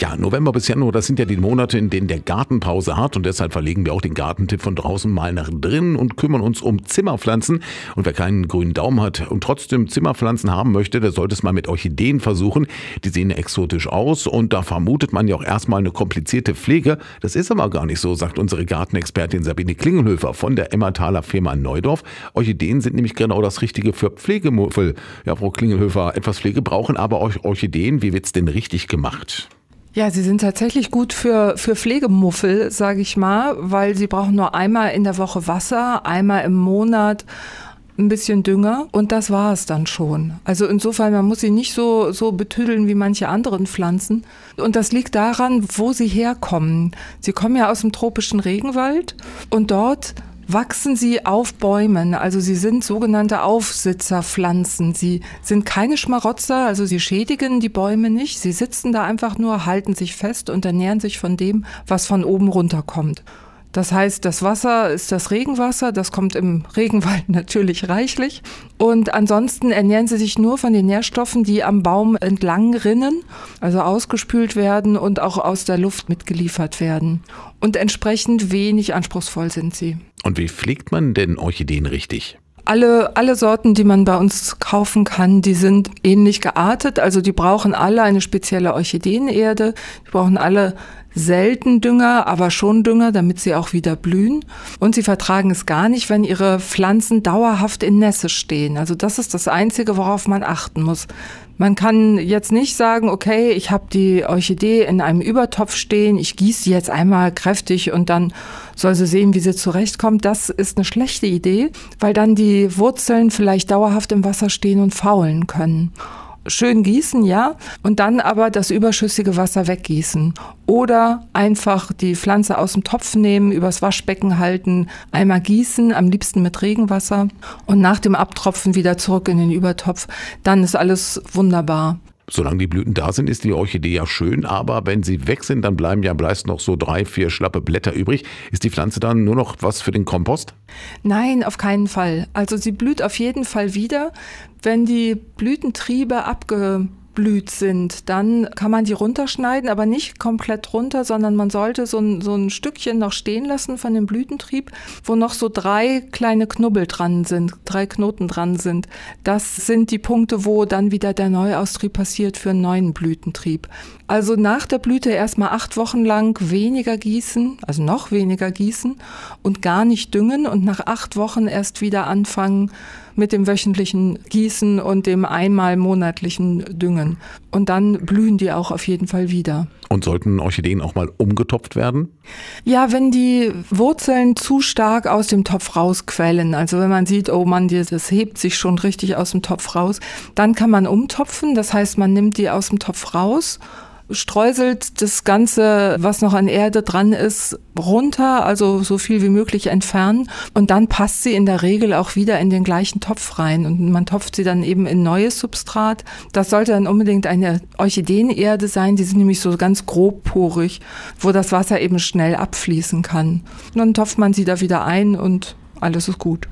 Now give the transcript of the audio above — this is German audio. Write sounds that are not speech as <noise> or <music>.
Ja, November bis Januar, das sind ja die Monate, in denen der Gartenpause hat und deshalb verlegen wir auch den Gartentipp von draußen mal nach drinnen und kümmern uns um Zimmerpflanzen. Und wer keinen grünen Daumen hat und trotzdem Zimmerpflanzen haben möchte, der sollte es mal mit Orchideen versuchen. Die sehen exotisch aus und da vermutet man ja auch erstmal eine komplizierte Pflege. Das ist aber gar nicht so, sagt unsere Gartenexpertin Sabine Klingelhöfer von der Emmertaler Firma Neudorf. Orchideen sind nämlich genau das Richtige für Pflegemuffel. Ja, Frau Klingelhöfer, etwas Pflege brauchen aber Orchideen. Wie wird's denn richtig gemacht? Ja, sie sind tatsächlich gut für, für Pflegemuffel, sage ich mal, weil sie brauchen nur einmal in der Woche Wasser, einmal im Monat ein bisschen Dünger und das war es dann schon. Also insofern, man muss sie nicht so, so betüdeln wie manche anderen Pflanzen. Und das liegt daran, wo sie herkommen. Sie kommen ja aus dem tropischen Regenwald und dort wachsen sie auf Bäumen. Also sie sind sogenannte Aufsitzerpflanzen. Sie sind keine Schmarotzer, also sie schädigen die Bäume nicht. Sie sitzen da einfach nur, halten sich fest und ernähren sich von dem, was von oben runterkommt. Das heißt, das Wasser ist das Regenwasser, das kommt im Regenwald <laughs> natürlich reichlich. Und ansonsten ernähren sie sich nur von den Nährstoffen, die am Baum entlang rinnen, also ausgespült werden und auch aus der Luft mitgeliefert werden. Und entsprechend wenig anspruchsvoll sind sie. Und wie pflegt man denn Orchideen richtig? Alle, alle Sorten, die man bei uns kaufen kann, die sind ähnlich geartet. Also die brauchen alle eine spezielle Orchideenerde. Die brauchen alle selten Dünger, aber schon Dünger, damit sie auch wieder blühen. Und sie vertragen es gar nicht, wenn ihre Pflanzen dauerhaft in Nässe stehen. Also das ist das Einzige, worauf man achten muss. Man kann jetzt nicht sagen, okay, ich habe die Orchidee in einem Übertopf stehen, ich gieße sie jetzt einmal kräftig und dann soll sie sehen, wie sie zurechtkommt. Das ist eine schlechte Idee, weil dann die Wurzeln vielleicht dauerhaft im Wasser stehen und faulen können schön gießen, ja, und dann aber das überschüssige Wasser weggießen. Oder einfach die Pflanze aus dem Topf nehmen, übers Waschbecken halten, einmal gießen, am liebsten mit Regenwasser und nach dem Abtropfen wieder zurück in den Übertopf. Dann ist alles wunderbar. Solange die Blüten da sind, ist die Orchidee ja schön, aber wenn sie weg sind, dann bleiben ja meist noch so drei, vier schlappe Blätter übrig. Ist die Pflanze dann nur noch was für den Kompost? Nein, auf keinen Fall. Also sie blüht auf jeden Fall wieder, wenn die Blütentriebe abge blüht sind, dann kann man die runterschneiden, aber nicht komplett runter, sondern man sollte so ein, so ein Stückchen noch stehen lassen von dem Blütentrieb, wo noch so drei kleine Knubbel dran sind, drei Knoten dran sind. Das sind die Punkte, wo dann wieder der Neuaustrieb passiert für einen neuen Blütentrieb. Also nach der Blüte erstmal acht Wochen lang weniger gießen, also noch weniger gießen und gar nicht düngen und nach acht Wochen erst wieder anfangen, mit dem wöchentlichen Gießen und dem einmal monatlichen Düngen. Und dann blühen die auch auf jeden Fall wieder. Und sollten Orchideen auch mal umgetopft werden? Ja, wenn die Wurzeln zu stark aus dem Topf rausquellen, also wenn man sieht, oh Mann, das hebt sich schon richtig aus dem Topf raus, dann kann man umtopfen. Das heißt, man nimmt die aus dem Topf raus streuselt das Ganze, was noch an Erde dran ist, runter, also so viel wie möglich entfernen. Und dann passt sie in der Regel auch wieder in den gleichen Topf rein. Und man topft sie dann eben in neues Substrat. Das sollte dann unbedingt eine Orchideenerde sein. Die sind nämlich so ganz grobporig, wo das Wasser eben schnell abfließen kann. Und dann topft man sie da wieder ein und alles ist gut.